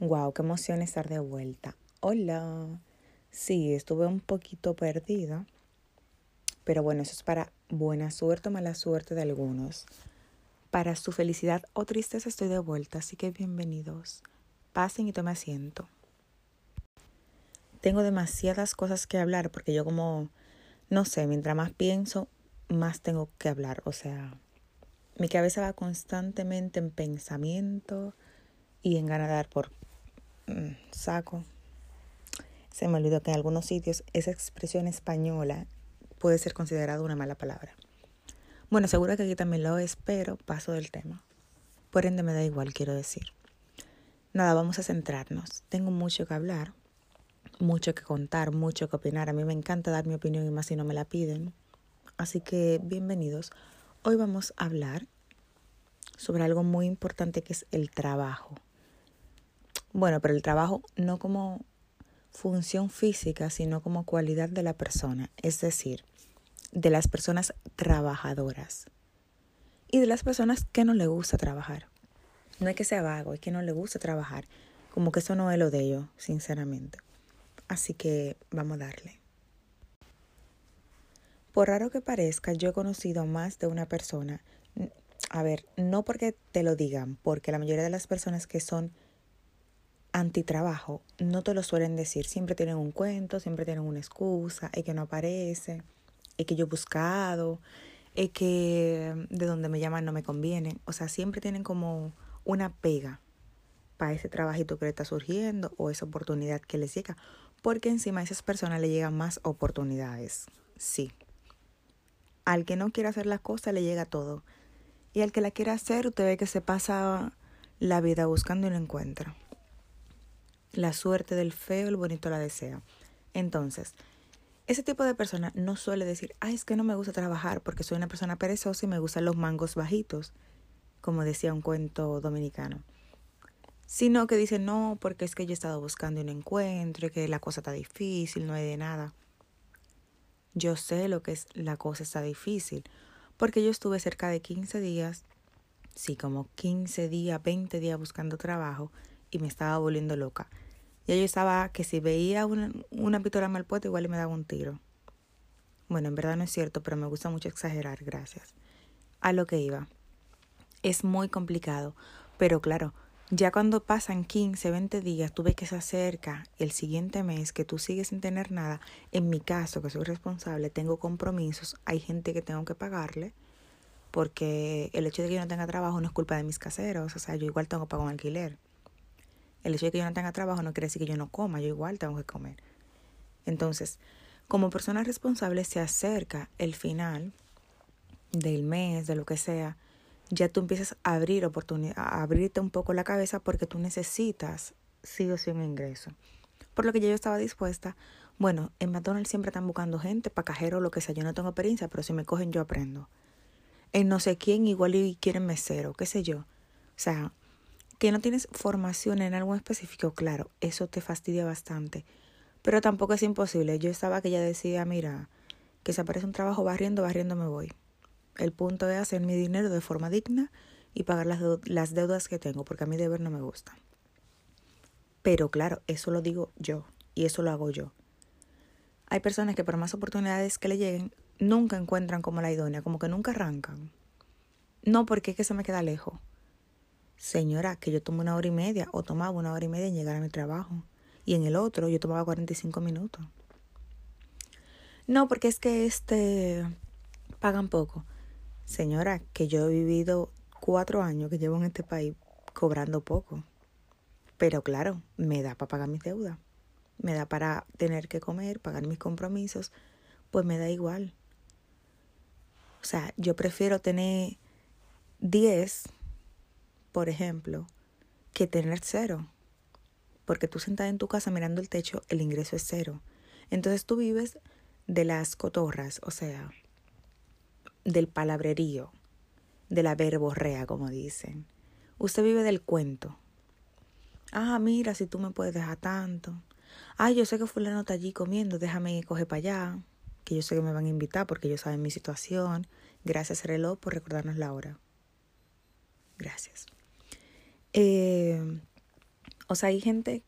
Wow, qué emoción estar de vuelta. Hola. Sí, estuve un poquito perdida, pero bueno, eso es para buena suerte o mala suerte de algunos. Para su felicidad o tristeza estoy de vuelta, así que bienvenidos. Pasen y tomen asiento. Tengo demasiadas cosas que hablar porque yo como, no sé, mientras más pienso, más tengo que hablar. O sea, mi cabeza va constantemente en pensamiento y en ganar por saco. Se me olvidó que en algunos sitios esa expresión española puede ser considerada una mala palabra. Bueno, seguro que aquí también lo es, pero paso del tema. Por ende me da igual, quiero decir. Nada, vamos a centrarnos. Tengo mucho que hablar, mucho que contar, mucho que opinar. A mí me encanta dar mi opinión y más si no me la piden. Así que bienvenidos. Hoy vamos a hablar sobre algo muy importante que es el trabajo. Bueno, pero el trabajo no como función física, sino como cualidad de la persona, es decir, de las personas trabajadoras y de las personas que no le gusta trabajar. No es que sea vago, es que no le gusta trabajar, como que eso no es lo de ellos, sinceramente. Así que vamos a darle. Por raro que parezca, yo he conocido más de una persona, a ver, no porque te lo digan, porque la mayoría de las personas que son antitrabajo no te lo suelen decir. Siempre tienen un cuento, siempre tienen una excusa, es que no aparece, es que yo he buscado, es que de donde me llaman no me conviene. O sea, siempre tienen como una pega para ese trabajito que le está surgiendo o esa oportunidad que les llega. Porque encima a esas personas le llegan más oportunidades. Sí. Al que no quiere hacer las cosas le llega todo. Y al que la quiere hacer, usted ve que se pasa la vida buscando y no encuentra. La suerte del feo, el bonito la desea. Entonces, ese tipo de persona no suele decir, ay, es que no me gusta trabajar porque soy una persona perezosa y me gustan los mangos bajitos, como decía un cuento dominicano. Sino que dice, no, porque es que yo he estado buscando un encuentro y que la cosa está difícil, no hay de nada. Yo sé lo que es la cosa está difícil, porque yo estuve cerca de 15 días, sí, como 15 días, 20 días buscando trabajo y me estaba volviendo loca. Yo estaba que si veía una, una pistola mal puesta, igual me daba un tiro. Bueno, en verdad no es cierto, pero me gusta mucho exagerar, gracias. A lo que iba. Es muy complicado, pero claro, ya cuando pasan 15, 20 días, tú ves que se acerca el siguiente mes, que tú sigues sin tener nada. En mi caso, que soy responsable, tengo compromisos, hay gente que tengo que pagarle, porque el hecho de que yo no tenga trabajo no es culpa de mis caseros, o sea, yo igual tengo que pagar un alquiler. El hecho de que yo no tenga trabajo no quiere decir que yo no coma, yo igual tengo que comer. Entonces, como persona responsable se acerca el final del mes, de lo que sea, ya tú empiezas a abrir oportunidad, a abrirte un poco la cabeza porque tú necesitas sí o sí un ingreso. Por lo que yo estaba dispuesta, bueno, en McDonald's siempre están buscando gente para cajero lo que sea, yo no tengo experiencia, pero si me cogen yo aprendo. En no sé quién igual y quieren mesero, qué sé yo. O sea, que no tienes formación en algo específico, claro, eso te fastidia bastante. Pero tampoco es imposible. Yo estaba que ya decía, mira, que si aparece un trabajo barriendo, barriendo me voy. El punto es hacer mi dinero de forma digna y pagar las, las deudas que tengo, porque a mí deber no me gusta. Pero claro, eso lo digo yo y eso lo hago yo. Hay personas que por más oportunidades que le lleguen, nunca encuentran como la idónea, como que nunca arrancan. No porque es que se me queda lejos señora, que yo tomo una hora y media o tomaba una hora y media en llegar a mi trabajo. Y en el otro yo tomaba 45 minutos. No, porque es que este pagan poco. Señora, que yo he vivido cuatro años que llevo en este país cobrando poco. Pero claro, me da para pagar mis deudas. Me da para tener que comer, pagar mis compromisos. Pues me da igual. O sea, yo prefiero tener 10 por ejemplo, que tener cero. Porque tú sentada en tu casa mirando el techo, el ingreso es cero. Entonces tú vives de las cotorras, o sea, del palabrerío, de la verborrea, como dicen. Usted vive del cuento. Ah, mira, si tú me puedes dejar tanto. Ah, yo sé que fulano está allí comiendo, déjame coger para allá. Que yo sé que me van a invitar porque ellos saben mi situación. Gracias, reloj, por recordarnos la hora. Gracias. Eh, O sea, hay gente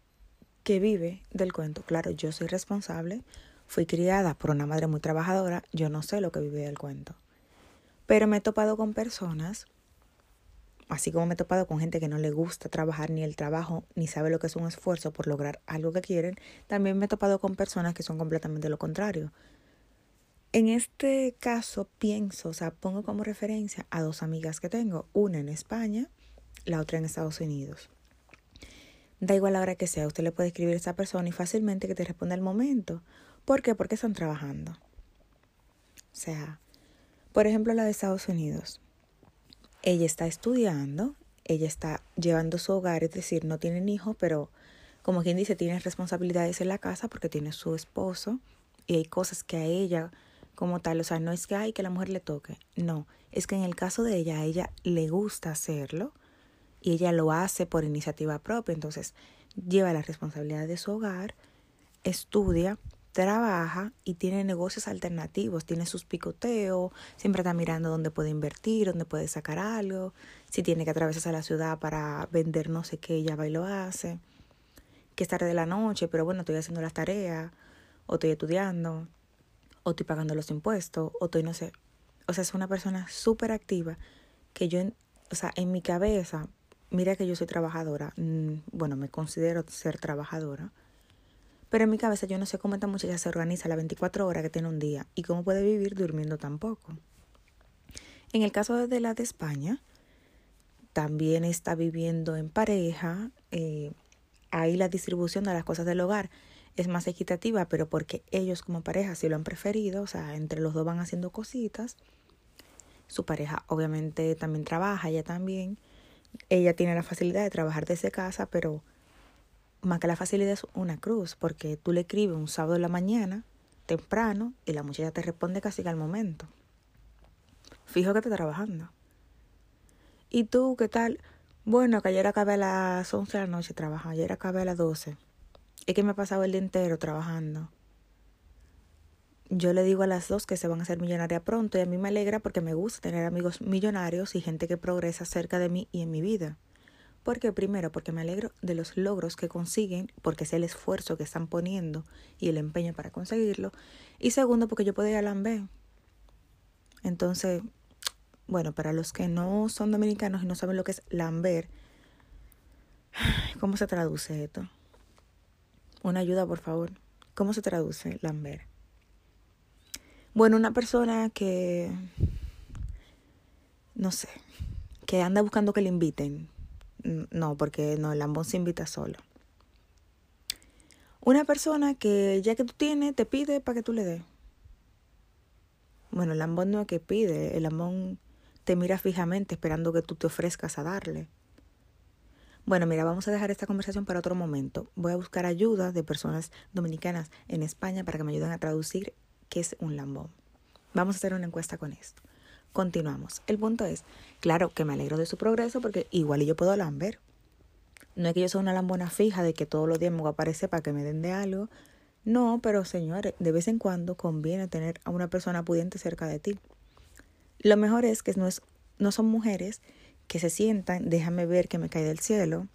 que vive del cuento. Claro, yo soy responsable, fui criada por una madre muy trabajadora, yo no sé lo que vive del cuento. Pero me he topado con personas, así como me he topado con gente que no le gusta trabajar ni el trabajo, ni sabe lo que es un esfuerzo por lograr algo que quieren, también me he topado con personas que son completamente lo contrario. En este caso pienso, o sea, pongo como referencia a dos amigas que tengo, una en España, la otra en Estados Unidos. Da igual la hora que sea, usted le puede escribir a esa persona y fácilmente que te responda al momento. ¿Por qué? Porque están trabajando. O sea, por ejemplo, la de Estados Unidos. Ella está estudiando, ella está llevando su hogar, es decir, no tienen hijos, pero como quien dice, tiene responsabilidades en la casa porque tiene su esposo y hay cosas que a ella como tal, o sea, no es que hay que la mujer le toque, no, es que en el caso de ella, a ella le gusta hacerlo y ella lo hace por iniciativa propia. Entonces lleva la responsabilidad de su hogar, estudia, trabaja y tiene negocios alternativos, tiene sus picoteos, siempre está mirando dónde puede invertir, dónde puede sacar algo, si tiene que atravesarse a la ciudad para vender no sé qué, ella va y lo hace, que es tarde de la noche, pero bueno, estoy haciendo las tareas, o estoy estudiando, o estoy pagando los impuestos, o estoy no sé. O sea, es una persona súper activa que yo, o sea, en mi cabeza mira que yo soy trabajadora, mm, bueno, me considero ser trabajadora, pero en mi cabeza yo no sé cómo esta muchacha se organiza las 24 horas que tiene un día y cómo puede vivir durmiendo tan poco. En el caso de la de España, también está viviendo en pareja, eh, ahí la distribución de las cosas del hogar es más equitativa, pero porque ellos como pareja sí lo han preferido, o sea, entre los dos van haciendo cositas. Su pareja obviamente también trabaja, ella también, ella tiene la facilidad de trabajar desde casa, pero más que la facilidad es una cruz, porque tú le escribes un sábado de la mañana, temprano, y la muchacha te responde casi que al momento. Fijo que está trabajando. ¿Y tú qué tal? Bueno, que ayer acabé a las 11 de la noche trabajo, ayer acabé a las 12. Es que me he pasado el día entero trabajando yo le digo a las dos que se van a hacer millonaria pronto y a mí me alegra porque me gusta tener amigos millonarios y gente que progresa cerca de mí y en mi vida. Porque primero, porque me alegro de los logros que consiguen, porque sé el esfuerzo que están poniendo y el empeño para conseguirlo. Y segundo, porque yo puedo ir a Lambé. Entonces, bueno, para los que no son dominicanos y no saben lo que es Lambert, ¿cómo se traduce esto? Una ayuda, por favor. ¿Cómo se traduce Lambert? Bueno, una persona que, no sé, que anda buscando que le inviten. No, porque no, el lambón se invita solo. Una persona que ya que tú tienes, te pide para que tú le des. Bueno, el lambón no es que pide, el lambón te mira fijamente esperando que tú te ofrezcas a darle. Bueno, mira, vamos a dejar esta conversación para otro momento. Voy a buscar ayuda de personas dominicanas en España para que me ayuden a traducir qué es un lambón. Vamos a hacer una encuesta con esto. Continuamos. El punto es, claro que me alegro de su progreso porque igual yo puedo lamber. No es que yo sea una lambona fija de que todos los días me voy a aparecer para que me den de algo. No, pero señores, de vez en cuando conviene tener a una persona pudiente cerca de ti. Lo mejor es que no, es, no son mujeres que se sientan, déjame ver que me cae del cielo.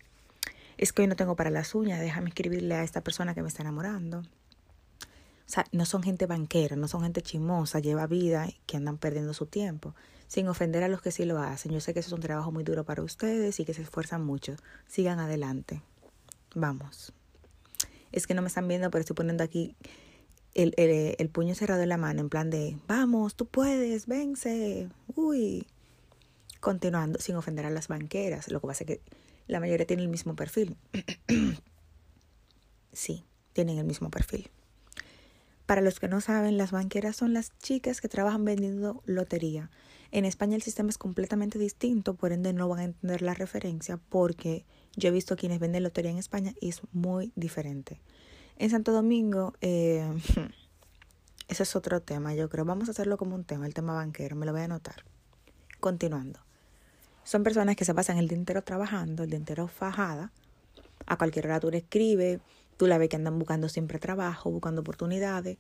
Es que hoy no tengo para las uñas, déjame escribirle a esta persona que me está enamorando. O sea, no son gente banquera, no son gente chimosa, lleva vida que andan perdiendo su tiempo. Sin ofender a los que sí lo hacen. Yo sé que eso es un trabajo muy duro para ustedes y que se esfuerzan mucho. Sigan adelante. Vamos. Es que no me están viendo, pero estoy poniendo aquí el, el, puño cerrado en la mano, en plan de, vamos, tú puedes, vence. Uy. Continuando, sin ofender a las banqueras. Lo que pasa es que la mayoría tiene el mismo perfil. sí, tienen el mismo perfil. Para los que no saben, las banqueras son las chicas que trabajan vendiendo lotería. En España el sistema es completamente distinto, por ende no van a entender la referencia porque yo he visto quienes venden lotería en España y es muy diferente. En Santo Domingo, eh, ese es otro tema, yo creo. Vamos a hacerlo como un tema, el tema banquero, me lo voy a anotar. Continuando. Son personas que se pasan el día entero trabajando, el día entero fajada. A cualquier hora tú le escribes, Tú la ves que andan buscando siempre trabajo, buscando oportunidades,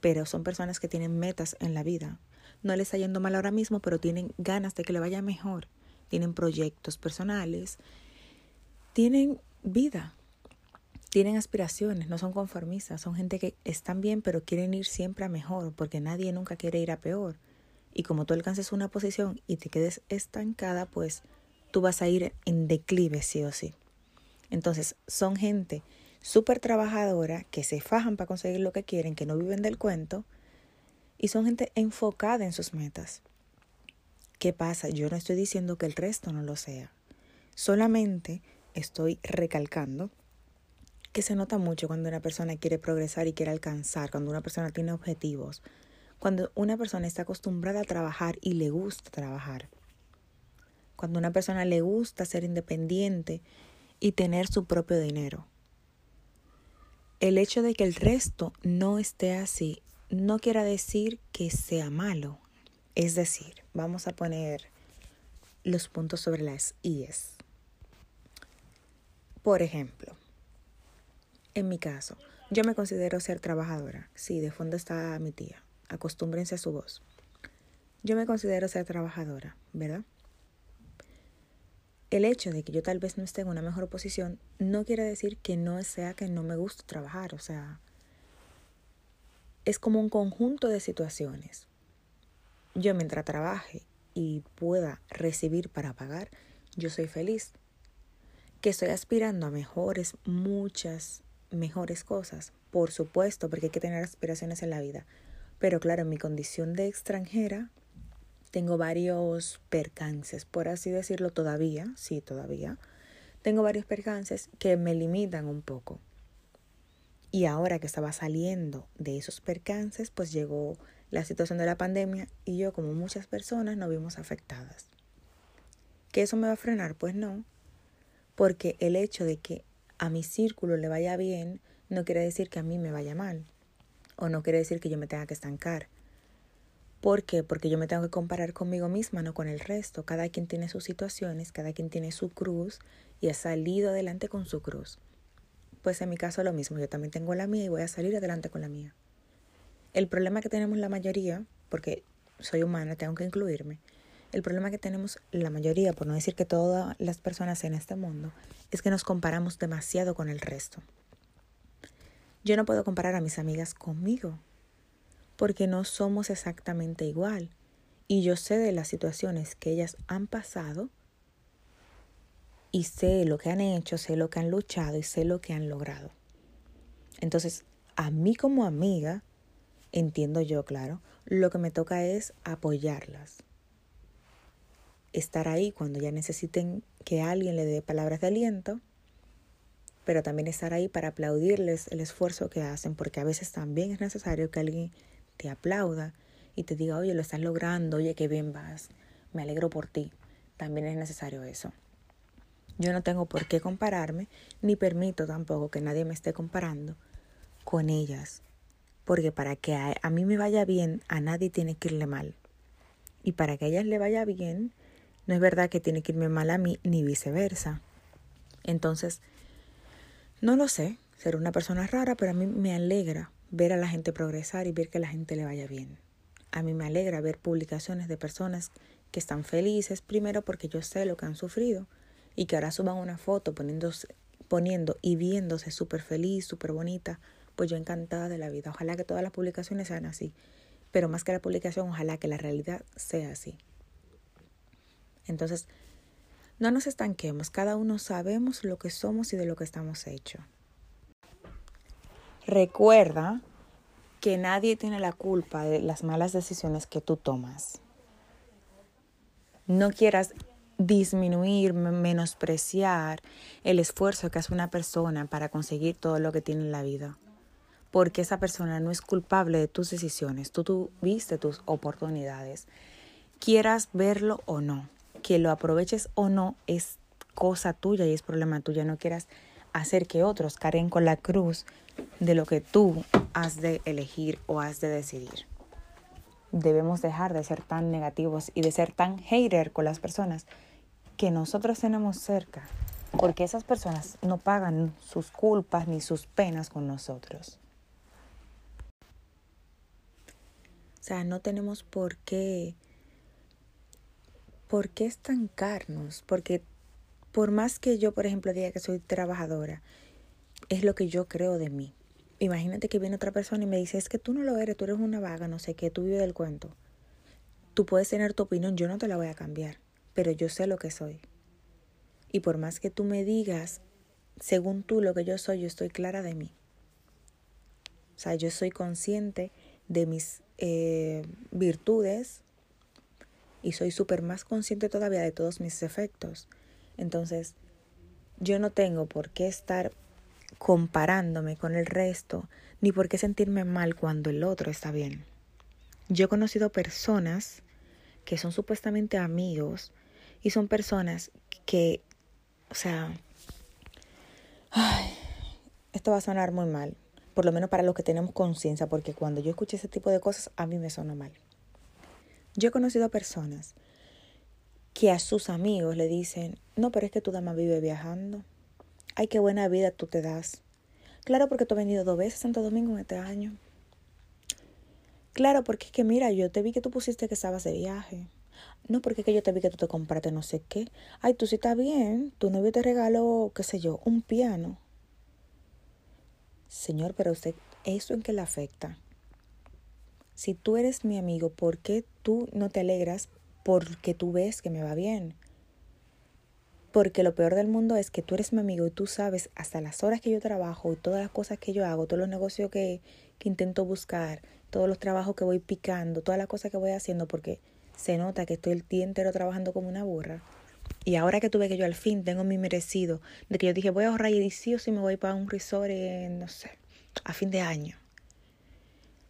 pero son personas que tienen metas en la vida. No les está yendo mal ahora mismo, pero tienen ganas de que le vaya mejor. Tienen proyectos personales. Tienen vida. tienen aspiraciones, no son conformistas, son gente que están bien pero quieren ir siempre a mejor porque nadie nunca quiere ir a peor. Y como tú alcances una posición y te quedes estancada, pues tú vas a ir en declive sí o sí. Entonces son gente súper trabajadora que se fajan para conseguir lo que quieren, que no viven del cuento y son gente enfocada en sus metas. ¿Qué pasa? Yo no estoy diciendo que el resto no lo sea. Solamente estoy recalcando que se nota mucho cuando una persona quiere progresar y quiere alcanzar, cuando una persona tiene objetivos, cuando una persona está acostumbrada a trabajar y le gusta trabajar, cuando una persona le gusta ser independiente y tener su propio dinero. El hecho de que el resto no esté así no quiere decir que sea malo. Es decir, vamos a poner los puntos sobre las IES. Por ejemplo, en mi caso, yo me considero ser trabajadora. Sí, de fondo está mi tía. Acostúmbrense a su voz. Yo me considero ser trabajadora, ¿verdad? El hecho de que yo tal vez no esté en una mejor posición no quiere decir que no sea que no me guste trabajar. O sea, es como un conjunto de situaciones. Yo mientras trabaje y pueda recibir para pagar, yo soy feliz. Que estoy aspirando a mejores, muchas mejores cosas, por supuesto, porque hay que tener aspiraciones en la vida. Pero claro, en mi condición de extranjera tengo varios percances, por así decirlo, todavía, sí, todavía. Tengo varios percances que me limitan un poco. Y ahora que estaba saliendo de esos percances, pues llegó la situación de la pandemia y yo, como muchas personas, nos vimos afectadas. ¿Que eso me va a frenar? Pues no, porque el hecho de que a mi círculo le vaya bien no quiere decir que a mí me vaya mal o no quiere decir que yo me tenga que estancar. ¿Por qué? Porque yo me tengo que comparar conmigo misma, no con el resto. Cada quien tiene sus situaciones, cada quien tiene su cruz y ha salido adelante con su cruz. Pues en mi caso lo mismo, yo también tengo la mía y voy a salir adelante con la mía. El problema que tenemos la mayoría, porque soy humana, tengo que incluirme, el problema que tenemos la mayoría, por no decir que todas las personas en este mundo, es que nos comparamos demasiado con el resto. Yo no puedo comparar a mis amigas conmigo, porque no somos exactamente igual. Y yo sé de las situaciones que ellas han pasado y sé lo que han hecho, sé lo que han luchado y sé lo que han logrado. Entonces, a mí como amiga, entiendo yo, claro, lo que me toca es apoyarlas estar ahí cuando ya necesiten que alguien le dé palabras de aliento, pero también estar ahí para aplaudirles el esfuerzo que hacen, porque a veces también es necesario que alguien te aplauda y te diga, oye, lo estás logrando, oye, qué bien vas, me alegro por ti. También es necesario eso. Yo no tengo por qué compararme, ni permito tampoco que nadie me esté comparando con ellas, porque para que a, mí me vaya bien, a nadie tiene que irle mal. Y para que a ellas le vaya bien, no es verdad que tiene que irme mal a mí ni viceversa. Entonces, no lo sé, ser una persona rara, pero a mí me alegra ver a la gente progresar y ver que la gente le vaya bien. A mí me alegra ver publicaciones de personas que están felices, primero porque yo sé lo que han sufrido y que ahora suban una foto poniéndose, poniendo y viéndose súper feliz, súper bonita, pues yo encantada de la vida. Ojalá que todas las publicaciones sean así, pero más que la publicación, ojalá que la realidad sea así. Entonces, no nos estanquemos, cada uno sabemos lo que somos y de lo que estamos hechos. Recuerda que nadie tiene la culpa de las malas decisiones que tú tomas. No quieras disminuir, menospreciar el esfuerzo que hace una persona para conseguir todo lo que tiene en la vida. Porque esa persona no es culpable de tus decisiones. Tú tuviste tus oportunidades. Quieras verlo o no que lo aproveches o no es cosa tuya y es problema tuyo. No quieras hacer que otros carguen con la cruz de lo que tú has de elegir o has de decidir. Debemos dejar de ser tan negativos y de ser tan hater con las personas que nosotros tenemos cerca, porque esas personas no pagan sus culpas ni sus penas con nosotros. O sea, no tenemos por qué ¿por qué estancarnos? Porque por más que yo, por ejemplo, diga que soy trabajadora es lo que yo creo de mí. Imagínate que viene otra persona y me dice, es que tú no lo eres, tú eres una vaga, no sé qué, tú vives del cuento. Tú puedes tener tu opinión, yo no te la voy a cambiar, pero yo sé lo que soy. Y por más que tú me digas, según tú lo que yo soy, yo estoy clara de mí. O sea, yo soy consciente de mis eh, virtudes y soy súper más consciente todavía de todos mis efectos. Entonces, yo no tengo por qué estar comparándome con el resto, ni por qué sentirme mal cuando el otro está bien. Yo he conocido personas que son supuestamente amigos y son personas que, o sea, esto va a sonar muy mal, por lo menos para los que tenemos conciencia, porque cuando yo escucho ese tipo de cosas, a mí me suena mal. Yo he conocido personas que a sus amigos le dicen, no, pero es que tu dama vive viajando. Ay, qué buena vida tú te das. Claro, porque tú has venido dos veces a Santo Domingo en este año. Claro, porque es que mira, yo te vi que tú pusiste que estabas de viaje. No, porque es que yo te vi que tú te compraste no sé qué. Ay, tú sí estás bien. Tu novio te regaló, qué sé yo, un piano. Señor, pero usted, ¿eso en qué le afecta? Si tú eres mi amigo, ¿por qué tú no te alegras porque tú ves que me va bien? Porque lo peor del mundo es que tú eres mi amigo y tú sabes hasta las horas que yo trabajo y todas las cosas que yo hago, todos los negocios que, que intento buscar, todos los trabajos que voy picando, todas las cosas que voy haciendo, porque se nota que estoy el día entero trabajando como una burra. Y ahora que tuve que yo al fin tengo mi merecido, de que yo dije voy a ahorrar y sí o sí me voy para un resort, no sé, a fin de año.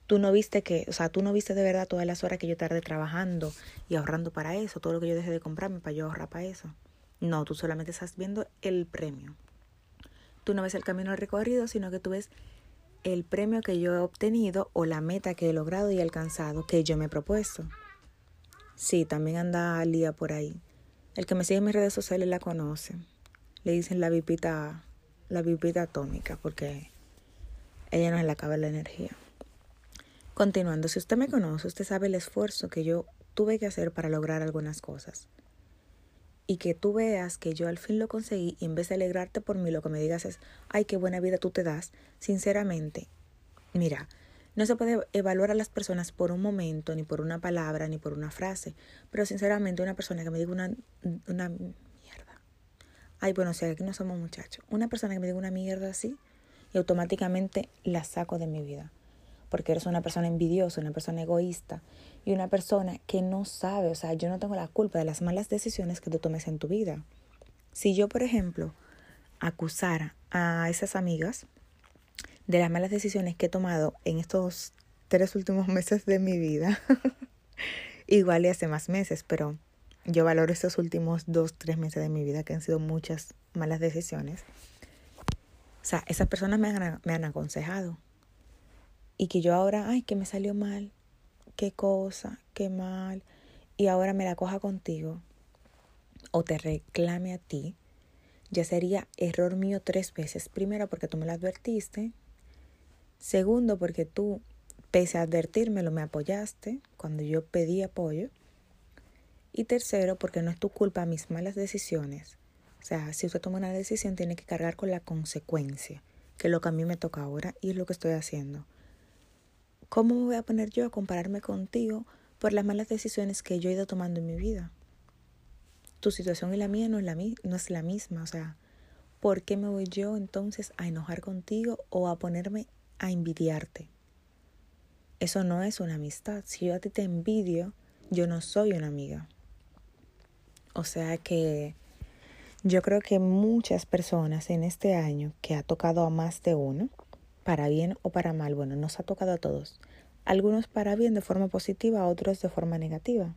Tú no viste que, o sea, tú no viste de verdad todas las horas que yo tardé trabajando y ahorrando para eso, todo lo que yo dejé de comprarme para yo ahorrar para eso. No, tú solamente estás viendo el premio. Tú no ves el camino recorrido, sino que tú ves el premio que yo he obtenido o la meta que he logrado y alcanzado que yo me he propuesto. Sí, también anda Lía por ahí. El que me sigue en mis redes sociales la conoce. Le dicen la vipita, la vipita atómica, porque ella no se le acaba la energía. Continuando, si usted me conoce, usted sabe el esfuerzo que yo tuve que hacer para lograr algunas cosas. Y que tú veas que yo al fin lo conseguí y en vez de alegrarte por mí, lo que me digas es, ay, qué buena vida tú te das. Sinceramente, mira, no se puede evaluar a las personas por un momento, ni por una palabra, ni por una frase. Pero sinceramente, una persona que me diga una, una mierda. Ay, bueno, sea, aquí no somos muchachos. Una persona que me diga una mierda así, y automáticamente la saco de mi vida. Porque eres una persona envidiosa, una persona egoísta y una persona que no sabe, o sea, yo no tengo la culpa de las malas decisiones que tú tomes en tu vida. Si yo, por ejemplo, acusara a esas amigas de las malas decisiones que he tomado en estos tres últimos meses de mi vida. Igual y hace más meses, pero yo valoro estos últimos dos, tres meses de mi vida que han sido muchas malas decisiones. O sea, esas personas me han, me han aconsejado. Y que yo ahora, ay, que me salió mal, qué cosa, qué mal, y ahora me la coja contigo o te reclame a ti, ya sería error mío tres veces. Primero porque tú me lo advertiste, Segundo, porque tú, pese a advertírmelo, me apoyaste cuando yo pedí apoyo. Y tercero, porque no es tu culpa mis malas decisiones. O sea, si usted toma una decisión, tiene que cargar con la consecuencia, que es lo que a mí me toca ahora y es lo que estoy haciendo. ¿Cómo me voy a poner yo a compararme contigo por las malas decisiones que yo he ido tomando en mi vida? Tu situación y la mía no es la, no es la misma. O sea, ¿por qué me voy yo entonces a enojar contigo o a ponerme a envidiarte. Eso no es una amistad. Si yo a ti te envidio, yo no soy una amiga. O sea que yo creo que muchas personas en este año que ha tocado a más de uno, para bien o para mal, bueno, nos ha tocado a todos. Algunos para bien de forma positiva, otros de forma negativa.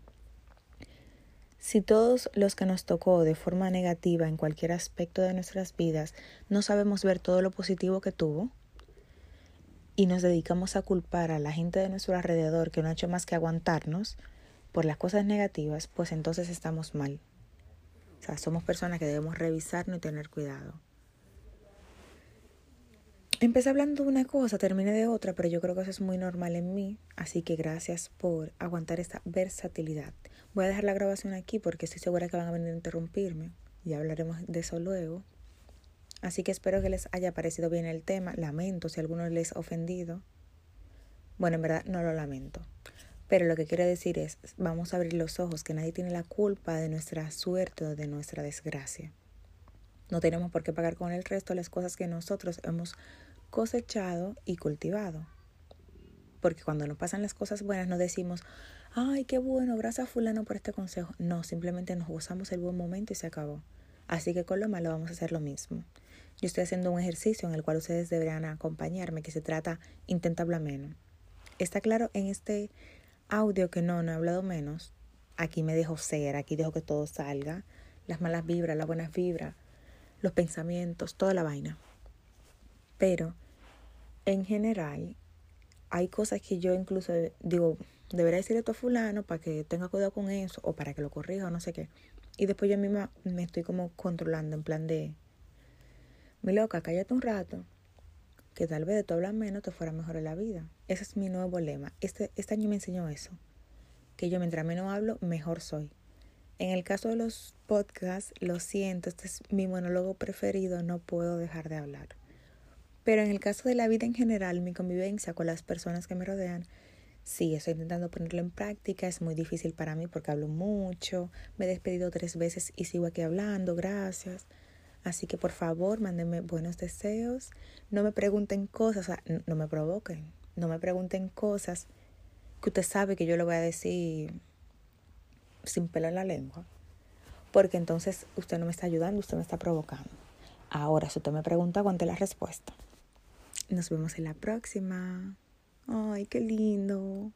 Si todos los que nos tocó de forma negativa en cualquier aspecto de nuestras vidas no sabemos ver todo lo positivo que tuvo, y nos dedicamos a culpar a la gente de nuestro alrededor que no ha hecho más que aguantarnos por las cosas negativas, pues entonces estamos mal. O sea, somos personas que debemos revisarnos y tener cuidado. Empecé hablando de una cosa, terminé de otra, pero yo creo que eso es muy normal en mí, así que gracias por aguantar esta versatilidad. Voy a dejar la grabación aquí porque estoy segura que van a venir a interrumpir y hablaremos de eso luego. Así que espero que les haya parecido bien el tema. Lamento si alguno les ha ofendido. Bueno, en verdad no lo lamento. Pero lo que quiero decir es, vamos a abrir los ojos, que nadie tiene la culpa de nuestra suerte o de nuestra desgracia. No tenemos por qué pagar con el resto las cosas que nosotros hemos cosechado y cultivado. Porque cuando nos pasan las cosas buenas no decimos, ay, qué bueno, gracias fulano por este consejo. No, simplemente nos gozamos el buen momento y se acabó. Así que con lo malo vamos a hacer lo mismo. Yo estoy haciendo un ejercicio en el cual ustedes deberán acompañarme, que se trata intenta hablar menos. Está claro en este audio que no, no he hablado menos. Aquí me dejo ser, aquí dejo que todo salga. Las malas vibras, las buenas vibras, los pensamientos, toda la vaina. Pero en general hay cosas que yo incluso digo, debería decirle esto a fulano para que tenga cuidado con eso o para que lo corrija o no sé qué. Y después yo misma me estoy como controlando en plan de, mi loca, cállate un rato, que tal vez de tú hablas menos te fuera mejor en la vida. Ese es mi nuevo lema. Este, este año me enseñó eso, que yo mientras menos hablo, mejor soy. En el caso de los podcasts, lo siento, este es mi monólogo preferido, no puedo dejar de hablar. Pero en el caso de la vida en general, mi convivencia con las personas que me rodean, sí, estoy intentando ponerlo en práctica, es muy difícil para mí porque hablo mucho, me he despedido tres veces y sigo aquí hablando, gracias. Así que por favor, mándenme buenos deseos, no me pregunten cosas, no me provoquen, no me pregunten cosas que usted sabe que yo le voy a decir sin pelo en la lengua, porque entonces usted no me está ayudando, usted me está provocando. Ahora, si usted me pregunta, aguante la respuesta. Nos vemos en la próxima. Ay, qué lindo.